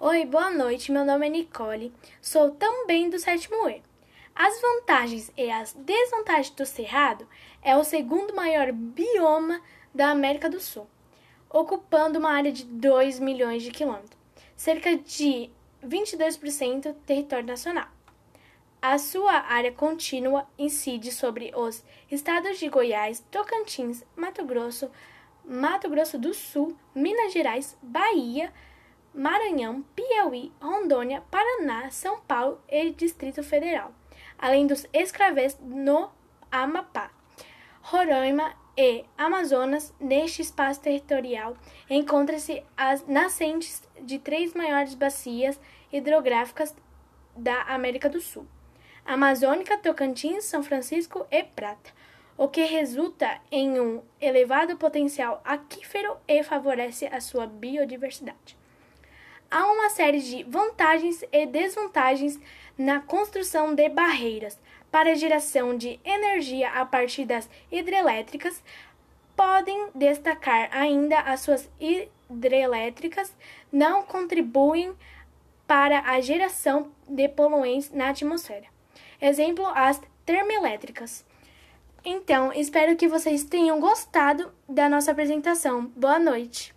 Oi, boa noite. Meu nome é Nicole. Sou também do sétimo E. As vantagens e as desvantagens do Cerrado é o segundo maior bioma da América do Sul, ocupando uma área de 2 milhões de quilômetros, cerca de 22% território nacional. A sua área contínua incide sobre os estados de Goiás, Tocantins, Mato Grosso, Mato Grosso do Sul, Minas Gerais, Bahia, Maranhão, Piauí, Rondônia, Paraná, São Paulo e Distrito Federal, além dos escravês no Amapá, Roraima e Amazonas. Neste espaço territorial encontram-se as nascentes de três maiores bacias hidrográficas da América do Sul. Amazônica, Tocantins, São Francisco e Prata, o que resulta em um elevado potencial aquífero e favorece a sua biodiversidade. Há uma série de vantagens e desvantagens na construção de barreiras para a geração de energia a partir das hidrelétricas. Podem destacar ainda as suas hidrelétricas não contribuem para a geração de poluentes na atmosfera. Exemplo, as termoelétricas. Então, espero que vocês tenham gostado da nossa apresentação. Boa noite!